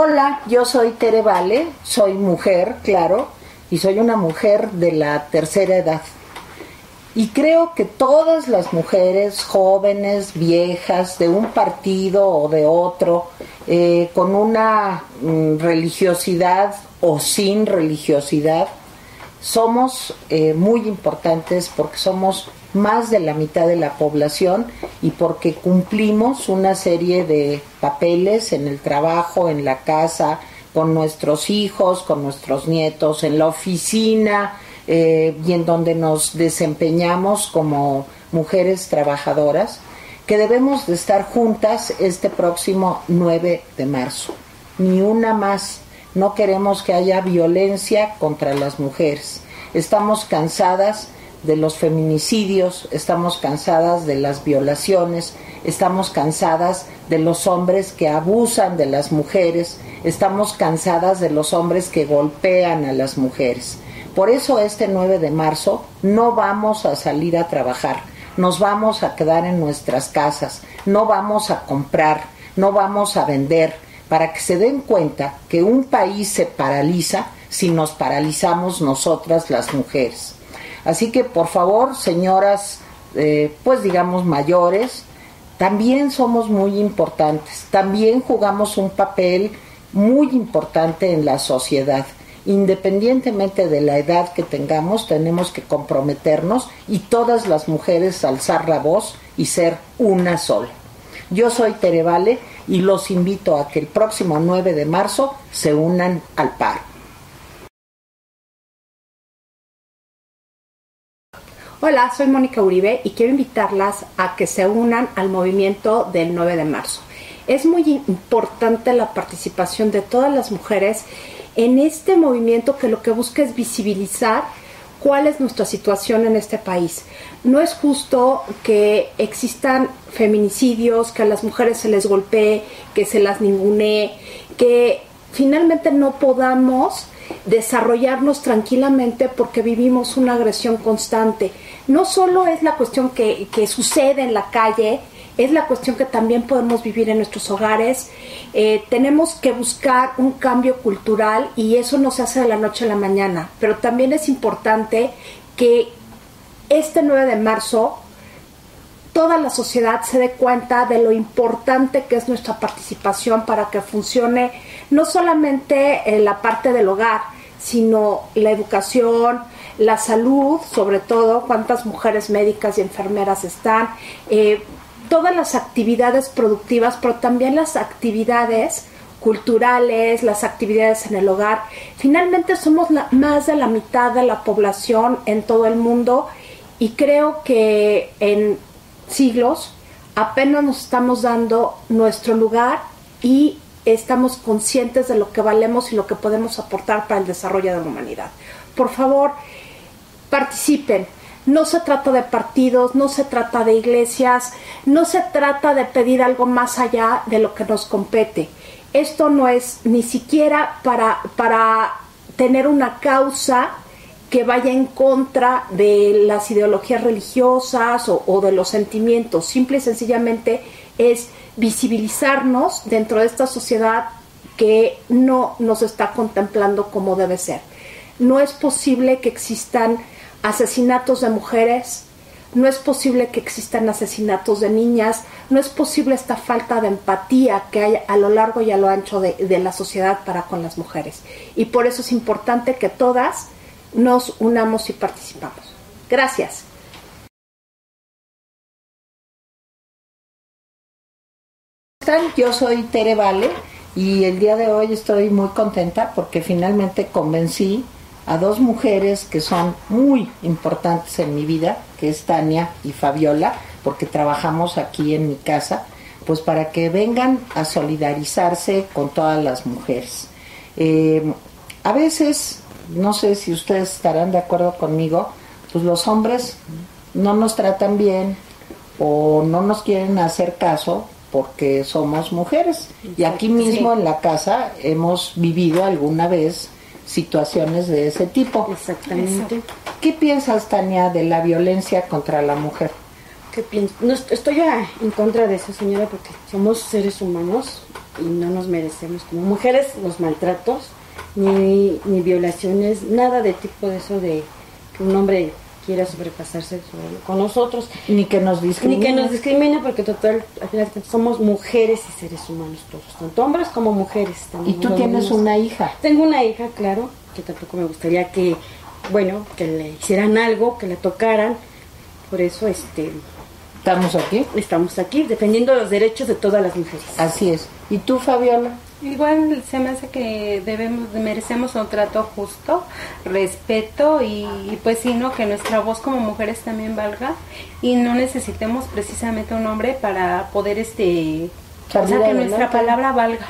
Hola, yo soy Tere Vale, soy mujer, claro, y soy una mujer de la tercera edad. Y creo que todas las mujeres, jóvenes, viejas, de un partido o de otro, eh, con una mm, religiosidad o sin religiosidad, somos eh, muy importantes porque somos más de la mitad de la población y porque cumplimos una serie de papeles en el trabajo, en la casa, con nuestros hijos, con nuestros nietos, en la oficina eh, y en donde nos desempeñamos como mujeres trabajadoras, que debemos de estar juntas este próximo 9 de marzo. Ni una más. No queremos que haya violencia contra las mujeres. Estamos cansadas de los feminicidios, estamos cansadas de las violaciones, estamos cansadas de los hombres que abusan de las mujeres, estamos cansadas de los hombres que golpean a las mujeres. Por eso este 9 de marzo no vamos a salir a trabajar, nos vamos a quedar en nuestras casas, no vamos a comprar, no vamos a vender, para que se den cuenta que un país se paraliza si nos paralizamos nosotras las mujeres. Así que por favor, señoras, eh, pues digamos mayores, también somos muy importantes, también jugamos un papel muy importante en la sociedad. Independientemente de la edad que tengamos, tenemos que comprometernos y todas las mujeres alzar la voz y ser una sola. Yo soy Terevale y los invito a que el próximo 9 de marzo se unan al paro. Hola, soy Mónica Uribe y quiero invitarlas a que se unan al movimiento del 9 de marzo. Es muy importante la participación de todas las mujeres en este movimiento que lo que busca es visibilizar cuál es nuestra situación en este país. No es justo que existan feminicidios, que a las mujeres se les golpee, que se las ningune, que finalmente no podamos desarrollarnos tranquilamente porque vivimos una agresión constante. No solo es la cuestión que, sucede en la calle, es la cuestión que también podemos vivir en nuestros hogares. Eh, tenemos que buscar un cambio cultural y eso no se hace de la noche a la mañana, pero también es importante que este 9 de marzo toda la sociedad se dé cuenta de lo importante que es nuestra participación para que funcione no solamente en la parte del hogar, sino la educación, la salud, sobre todo, cuántas mujeres médicas y enfermeras están, eh, todas las actividades productivas, pero también las actividades culturales, las actividades en el hogar. Finalmente somos más de la mitad de la población en todo el mundo y creo que en siglos apenas nos estamos dando nuestro lugar y estamos conscientes de lo que valemos y lo que podemos aportar para el desarrollo de la humanidad. Por favor, participen. No se trata de partidos, no se trata de iglesias, no se trata de pedir algo más allá de lo que nos compete. Esto no es ni siquiera para, para tener una causa que vaya en contra de las ideologías religiosas o, o de los sentimientos. Simple y sencillamente es visibilizarnos dentro de esta sociedad que no nos está contemplando como debe ser. No es posible que existan asesinatos de mujeres, no es posible que existan asesinatos de niñas, no es posible esta falta de empatía que hay a lo largo y a lo ancho de, de la sociedad para con las mujeres. Y por eso es importante que todas nos unamos y participamos. Gracias. Yo soy Tere Vale y el día de hoy estoy muy contenta porque finalmente convencí a dos mujeres que son muy importantes en mi vida, que es Tania y Fabiola, porque trabajamos aquí en mi casa, pues para que vengan a solidarizarse con todas las mujeres. Eh, a veces, no sé si ustedes estarán de acuerdo conmigo, pues los hombres no nos tratan bien o no nos quieren hacer caso porque somos mujeres. Y aquí mismo en la casa hemos vivido alguna vez situaciones de ese tipo. Exactamente. ¿Qué piensas, Tania, de la violencia contra la mujer? ¿Qué pienso? No, estoy en contra de eso, señora, porque somos seres humanos y no nos merecemos como mujeres los maltratos, ni, ni violaciones, nada de tipo de eso de que un hombre quiera sobrepasarse con nosotros. Ni que nos discrimine. Ni que nos discrimine, porque total, al final somos mujeres y seres humanos todos, tanto hombres como mujeres. ¿Y tú tienes una hija? Tengo una hija, claro, que tampoco me gustaría que, bueno, que le hicieran algo, que la tocaran. Por eso, este... ¿Estamos aquí? Estamos aquí, defendiendo los derechos de todas las mujeres. Así es. ¿Y tú, Fabiola? Igual se me hace que debemos, merecemos un trato justo, respeto y, pues sí, ¿no? Que nuestra voz como mujeres también valga y no necesitemos precisamente un hombre para poder, este, o sea, que nuestra palabra valga,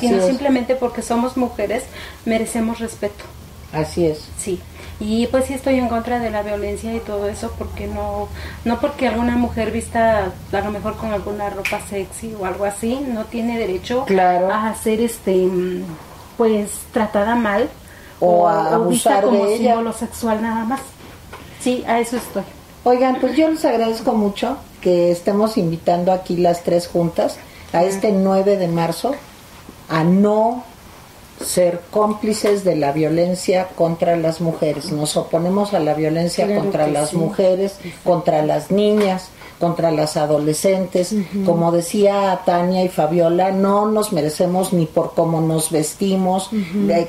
sino simplemente porque somos mujeres merecemos respeto. Así es. Sí. Y pues sí estoy en contra de la violencia y todo eso porque no no porque alguna mujer vista a lo mejor con alguna ropa sexy o algo así no tiene derecho a ser este pues tratada mal o, a abusar como de ella. símbolo sexual nada más. Sí, a eso estoy. Oigan, pues yo les agradezco mucho que estemos invitando aquí las tres juntas a este 9 de marzo a no ser cómplices de la violencia contra las mujeres. Nos oponemos a la violencia contra las mujeres, contra las niñas, contra las adolescentes. Como decía Tania y Fabiola, no nos merecemos ni por cómo nos vestimos,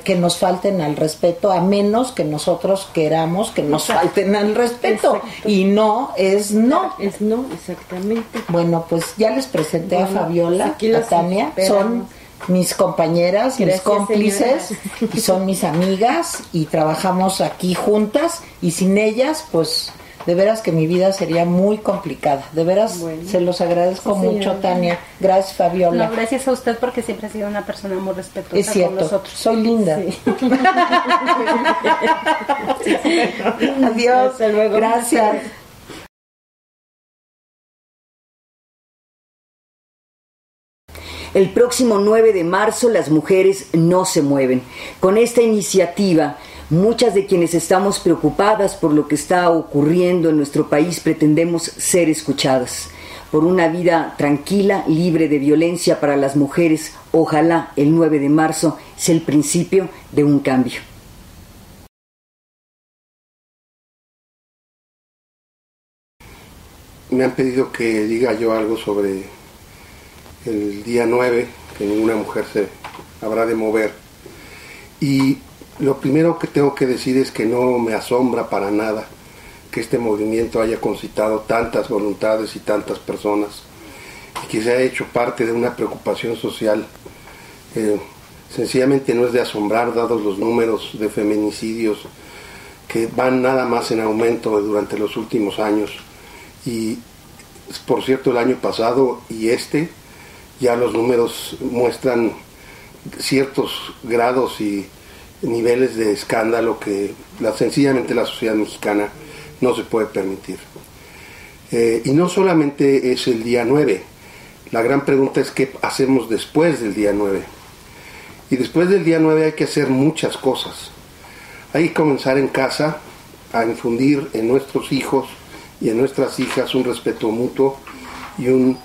que nos falten al respeto, a menos que nosotros queramos que nos falten al respeto. Y no es no. Es no, exactamente. Bueno, pues ya les presenté a Fabiola, a Tania. Son mis compañeras, mis cómplices, y son mis amigas y trabajamos aquí juntas y sin ellas, pues de veras que mi vida sería muy complicada. De veras se los agradezco mucho, Tania. Gracias, Fabiola. gracias a usted porque siempre ha sido una persona muy respetuosa es cierto, con nosotros. Soy linda. Adiós. Hasta luego. Gracias. El próximo 9 de marzo las mujeres no se mueven. Con esta iniciativa, muchas de quienes estamos preocupadas por lo que está ocurriendo en nuestro país pretendemos ser escuchadas. Por una vida tranquila, libre de violencia para las mujeres, ojalá el 9 de marzo sea el principio de un cambio. Me han pedido que diga yo algo sobre el día 9, que ninguna mujer se habrá de mover. Y lo primero que tengo que decir es que no me asombra para nada que este movimiento haya concitado tantas voluntades y tantas personas y que se haya hecho parte de una preocupación social. Eh, sencillamente no es de asombrar dados los números de feminicidios que van nada más en aumento durante los últimos años. Y por cierto, el año pasado y este ya los números muestran ciertos grados y niveles de escándalo que la, sencillamente la sociedad mexicana no se puede permitir. Eh, y no solamente es el día 9, la gran pregunta es qué hacemos después del día 9. Y después del día 9 hay que hacer muchas cosas. Hay que comenzar en casa a infundir en nuestros hijos y en nuestras hijas un respeto mutuo y un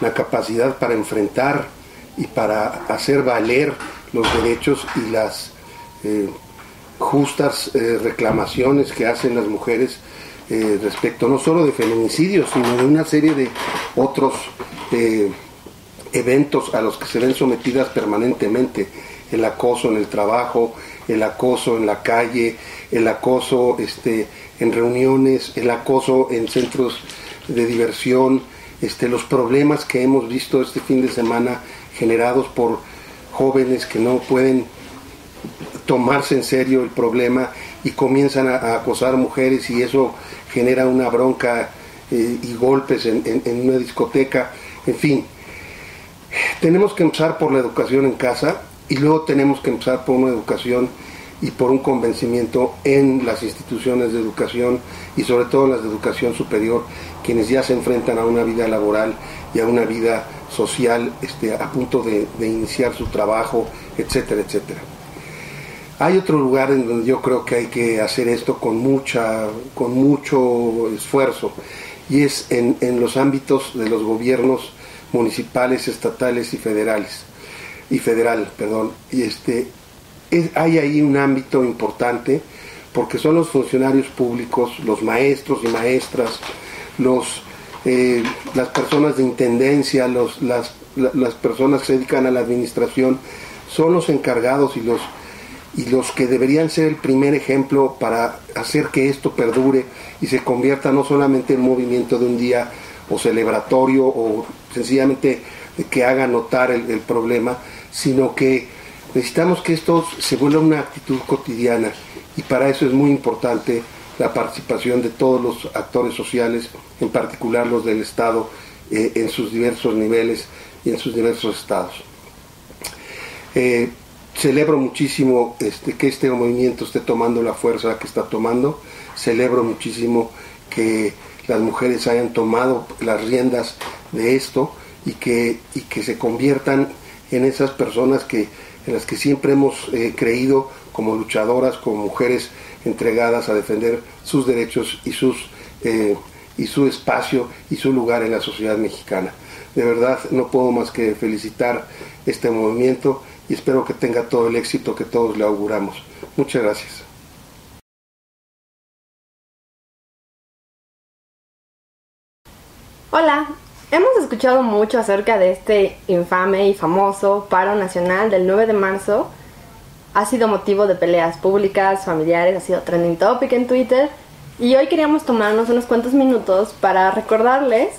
la capacidad para enfrentar y para hacer valer los derechos y las eh, justas eh, reclamaciones que hacen las mujeres eh, respecto no solo de feminicidios, sino de una serie de otros eventos a los que se ven sometidas permanentemente, el acoso en el trabajo, el acoso en la calle, el acoso este, en reuniones, el acoso en centros de diversión, este, los problemas que hemos visto este fin de semana generados por jóvenes que no pueden tomarse en serio el problema y comienzan a, acosar mujeres y eso genera una bronca eh, y golpes en, en, una discoteca, en fin. Tenemos que empezar por la educación en casa y luego tenemos que empezar por una educación y por un convencimiento en las instituciones de educación y sobre todo en las de educación superior, quienes ya se enfrentan a una vida laboral y a una vida social este, a punto de, iniciar su trabajo, etcétera, etcétera. Hay otro lugar en donde yo creo que hay que hacer esto con mucha, con mucho esfuerzo, y es en, los ámbitos de los gobiernos municipales, estatales y federales, y federal, perdón. Y este, hay ahí un ámbito importante porque son los funcionarios públicos, los maestros y maestras, los, eh, las personas de intendencia, los, las, las personas que se dedican a la administración, son los encargados y los, y los que deberían ser el primer ejemplo para hacer que esto perdure y se convierta no solamente en movimiento de un día o celebratorio o sencillamente que haga notar el problema, sino que necesitamos que esto se vuelva una actitud cotidiana. Y para eso es muy importante la participación de todos los actores sociales, en particular los del Estado, eh, en sus diversos niveles y en sus diversos estados. Eh, celebro muchísimo este, que este movimiento esté tomando la fuerza que está tomando, celebro muchísimo que las mujeres hayan tomado las riendas de esto y que, y que se conviertan en esas personas que, en las que siempre hemos eh, creído como luchadoras, como mujeres entregadas a defender sus derechos y, sus, eh, y su espacio y su lugar en la sociedad mexicana. De verdad no puedo más que felicitar este movimiento y espero que tenga todo el éxito que todos le auguramos. Muchas gracias. Hola, hemos escuchado mucho acerca de este infame y famoso paro nacional del 9 de marzo ha sido motivo de peleas públicas, familiares, ha sido trending topic en Twitter. Y hoy queríamos tomarnos unos cuantos minutos para recordarles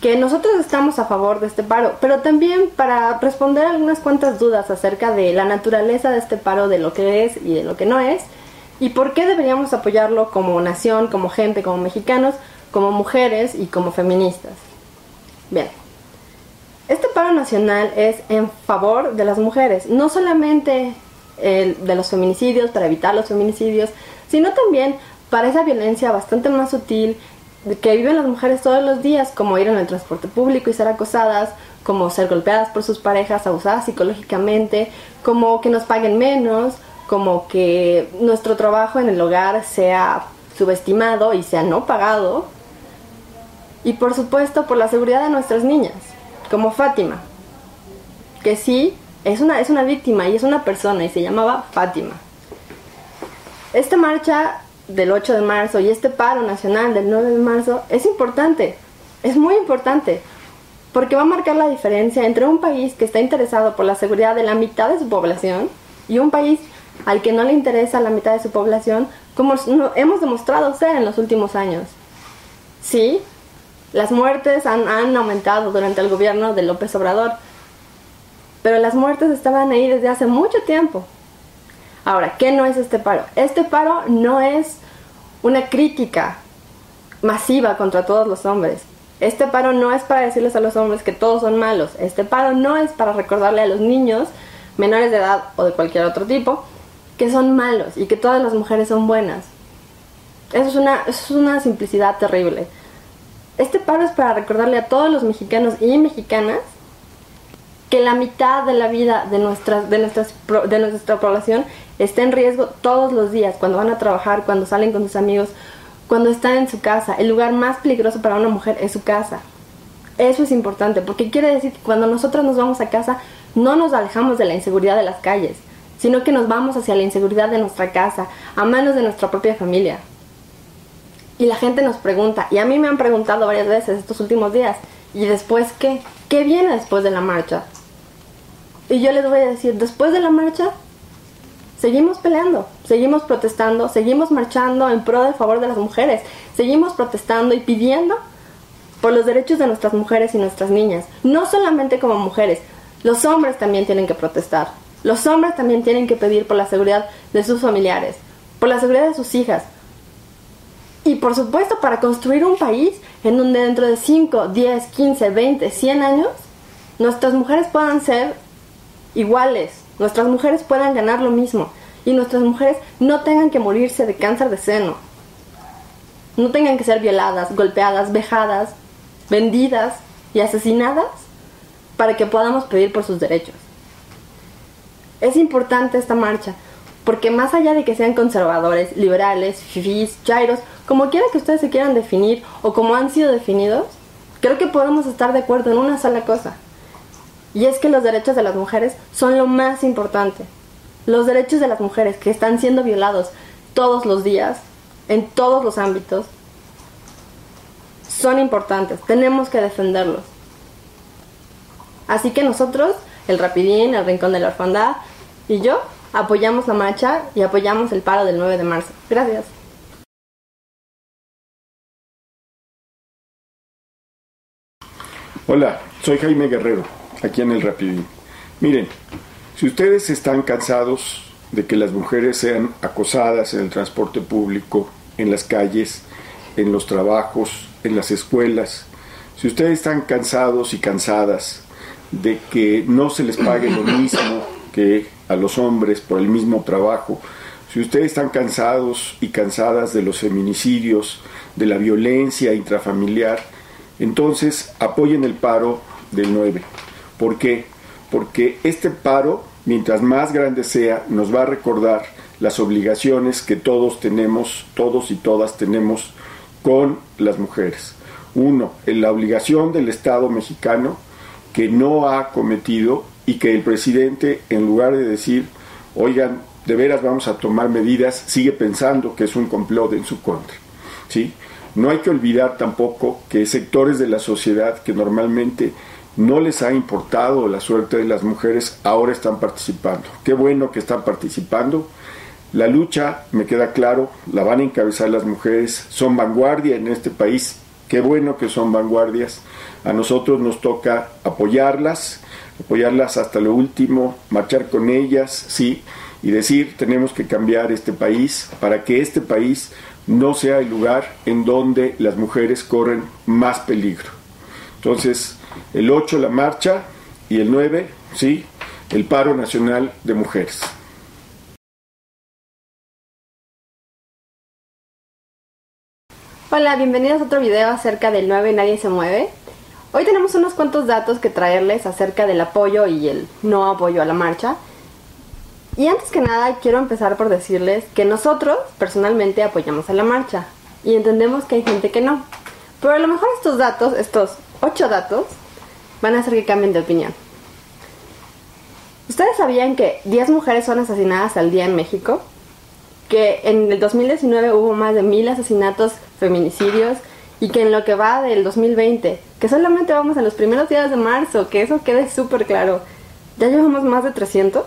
que nosotros estamos a favor de este paro, pero también para responder algunas cuantas dudas acerca de la naturaleza de este paro, de lo que es y de lo que no es, y por qué deberíamos apoyarlo como nación, como gente, como mexicanos, como mujeres y como feministas. Bien, este paro nacional es en favor de las mujeres, no solamente de los feminicidios, para evitar los feminicidios, sino también para esa violencia bastante más sutil que viven las mujeres todos los días, como ir en el transporte público y ser acosadas, como ser golpeadas por sus parejas, abusadas psicológicamente, como que nos paguen menos, como que nuestro trabajo en el hogar sea subestimado y sea no pagado. Y por supuesto por la seguridad de nuestras niñas, como Fátima, que sí es una, es una víctima y es una persona y se llamaba Fátima. Esta marcha del 8 de marzo y este paro nacional del 9 de marzo es importante, es muy importante, porque va a marcar la diferencia entre un país que está interesado por la seguridad de la mitad de su población y un país al que no le interesa la mitad de su población, como hemos demostrado ser en los últimos años. Sí, las muertes han, han aumentado durante el gobierno de López Obrador, pero las muertes estaban ahí desde hace mucho tiempo. Ahora, ¿qué no es este paro? Este paro no es una crítica masiva contra todos los hombres. Este paro no es para decirles a los hombres que todos son malos. Este paro no es para recordarle a los niños menores de edad o de cualquier otro tipo que son malos y que todas las mujeres son buenas. Eso es una, eso es una simplicidad terrible. Este paro es para recordarle a todos los mexicanos y mexicanas que la mitad de la vida de, nuestras, de, nuestras, de nuestra población está en riesgo todos los días, cuando van a trabajar, cuando salen con sus amigos, cuando están en su casa. El lugar más peligroso para una mujer es su casa. Eso es importante, porque quiere decir que cuando nosotros nos vamos a casa, no nos alejamos de la inseguridad de las calles, sino que nos vamos hacia la inseguridad de nuestra casa, a manos de nuestra propia familia. Y la gente nos pregunta, y a mí me han preguntado varias veces estos últimos días, ¿y después qué? ¿Qué viene después de la marcha? Y yo les voy a decir, después de la marcha, seguimos peleando, seguimos protestando, seguimos marchando en pro de favor de las mujeres, seguimos protestando y pidiendo por los derechos de nuestras mujeres y nuestras niñas, no solamente como mujeres, los hombres también tienen que protestar, los hombres también tienen que pedir por la seguridad de sus familiares, por la seguridad de sus hijas. Y por supuesto para construir un país en donde dentro de 5, 10, 15, 20, 100 años, nuestras mujeres puedan ser iguales, nuestras mujeres puedan ganar lo mismo y nuestras mujeres no tengan que morirse de cáncer de seno, no tengan que ser violadas, golpeadas, vejadas, vendidas y asesinadas para que podamos pedir por sus derechos. Es importante esta marcha Porque más allá de que sean conservadores, liberales, fifís, chairos, como quiera que ustedes se quieran definir o como han sido definidos, creo que podemos estar de acuerdo en una sola cosa. Y es que los derechos de las mujeres son lo más importante. Los derechos de las mujeres que están siendo violados todos los días, en todos los ámbitos, son importantes. Tenemos que defenderlos. Así que nosotros, el Rapidín, el Rincón de la Orfandad y yo, apoyamos la marcha y apoyamos el paro del 9 de marzo. Gracias. Hola, soy Jaime Guerrero, aquí en el Rapidín. Miren, si ustedes están cansados de que las mujeres sean acosadas en el transporte público, en las calles, en los trabajos, en las escuelas, si ustedes están cansados y cansadas de que no se les pague lo mismo que a los hombres por el mismo trabajo, si ustedes están cansados y cansadas de los feminicidios, de la violencia intrafamiliar, entonces apoyen el paro del 9. ¿Por qué? Porque este paro, mientras más grande sea, nos va a recordar las obligaciones que todos tenemos, todos y todas tenemos con las mujeres. Uno, en la obligación del Estado mexicano que no ha cometido y que el presidente, en lugar de decir, oigan, de veras vamos a tomar medidas, sigue pensando que es un complot en su contra. ¿sí? No hay que olvidar tampoco que sectores de la sociedad que normalmente no les ha importado la suerte de las mujeres ahora están participando. Qué bueno que están participando. La lucha, me queda claro, la van a encabezar las mujeres, son vanguardia en este país, qué bueno que son vanguardias. A nosotros nos toca apoyarlas, apoyarlas hasta lo último, marchar con ellas, sí, y decir, tenemos que cambiar este país para que este país no sea el lugar en donde las mujeres corren más peligro. Entonces, el 8 la marcha y el 9, sí, el paro nacional de mujeres. Hola, bienvenidos a otro video acerca del 9 Nadie se mueve. Hoy tenemos unos cuantos datos que traerles acerca del apoyo y el no apoyo a la marcha. Y antes que nada quiero empezar por decirles que nosotros personalmente apoyamos a la marcha y entendemos que hay gente que no. Pero a lo mejor estos datos, estos ocho datos, van a hacer que cambien de opinión. ¿Ustedes sabían que 10 mujeres son asesinadas al día en México? Que en el 2019 hubo más de mil asesinatos, feminicidios y que en lo que va del 2020, que solamente vamos en los primeros días de marzo, que eso quede súper claro, ya llevamos más de 300.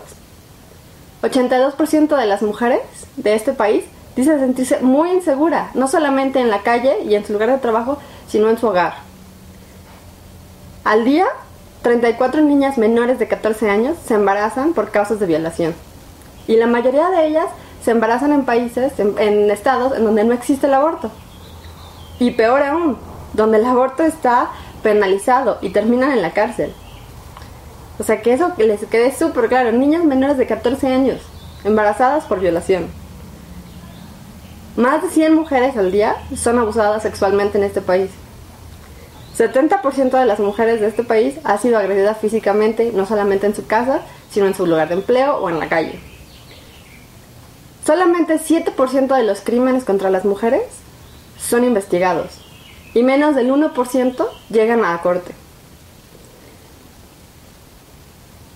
82% de las mujeres de este país dice sentirse muy insegura, no solamente en la calle y en su lugar de trabajo, sino en su hogar. Al día, 34 niñas menores de 14 años se embarazan por causas de violación. Y la mayoría de ellas se embarazan en países, en, estados en donde no existe el aborto. Y peor aún, donde el aborto está penalizado y terminan en la cárcel. O sea, que eso les quede súper claro. Niñas menores de 14 años, embarazadas por violación. Más de 100 mujeres al día son abusadas sexualmente en este país. 70% de las mujeres de este país ha sido agredida físicamente, no solamente en su casa, sino en su lugar de empleo o en la calle. Solamente 7% de los crímenes contra las mujeres son investigados y menos del 1% llegan a la corte.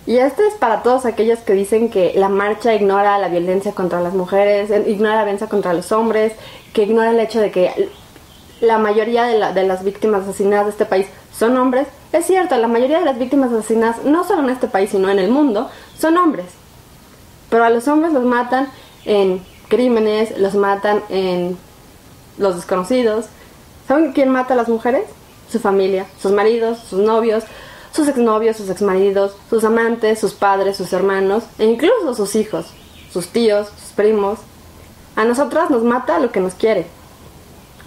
Y esto es para todos aquellos que dicen que la marcha ignora la violencia contra las mujeres, ignora la violencia contra los hombres, que ignora el hecho de que la mayoría de, de, las víctimas asesinadas de este país son hombres. Es cierto, la mayoría de las víctimas asesinadas, no solo en este país, sino en el mundo, son hombres. Pero a los hombres los matan en crímenes, los matan en los desconocidos. ¿Saben quién mata a las mujeres? Su familia, sus maridos, sus novios, sus exnovios, sus exmaridos, sus amantes, sus padres, sus hermanos e incluso sus hijos, sus tíos, sus primos. A nosotras nos mata lo que nos quiere.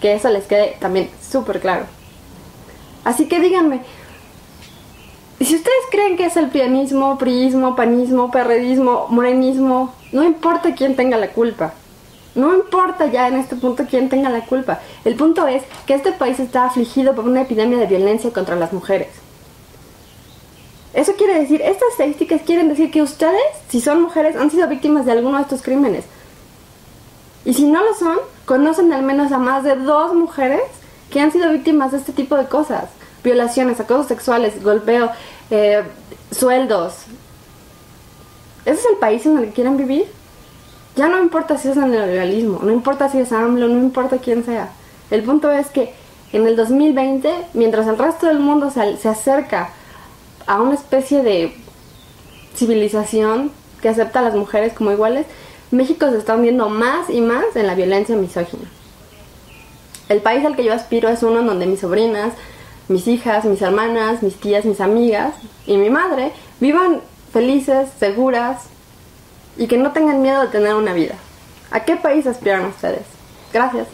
Que eso les quede también súper claro. Así que díganme, ¿y si ustedes creen que es el pianismo, priismo, panismo, perredismo, morenismo, no importa quién tenga la culpa. No importa ya en este punto quién tenga la culpa. El punto es que este país está afligido por una epidemia de violencia contra las mujeres Eso quiere decir, estas estadísticas quieren decir que ustedes, si son mujeres, han sido víctimas de alguno de estos crímenes. Y si no lo son, conocen al menos a más de dos mujeres que han sido víctimas de este tipo de cosas. Violaciones, acosos sexuales, golpeo, eh, sueldos. ¿Ese es el país en el que quieren vivir? Ya no importa si es el neoliberalismo, no importa si es AMLO, no importa quién sea. El punto es que en el 2020, mientras el resto del mundo se, se acerca a una especie de civilización que acepta a las mujeres como iguales, México se está hundiendo más y más en la violencia misógina. El país al que yo aspiro es uno en donde mis sobrinas, mis hijas, mis hermanas, mis tías, mis amigas y mi madre vivan felices, seguras y que no tengan miedo de tener una vida. ¿A qué país aspiran ustedes? Gracias.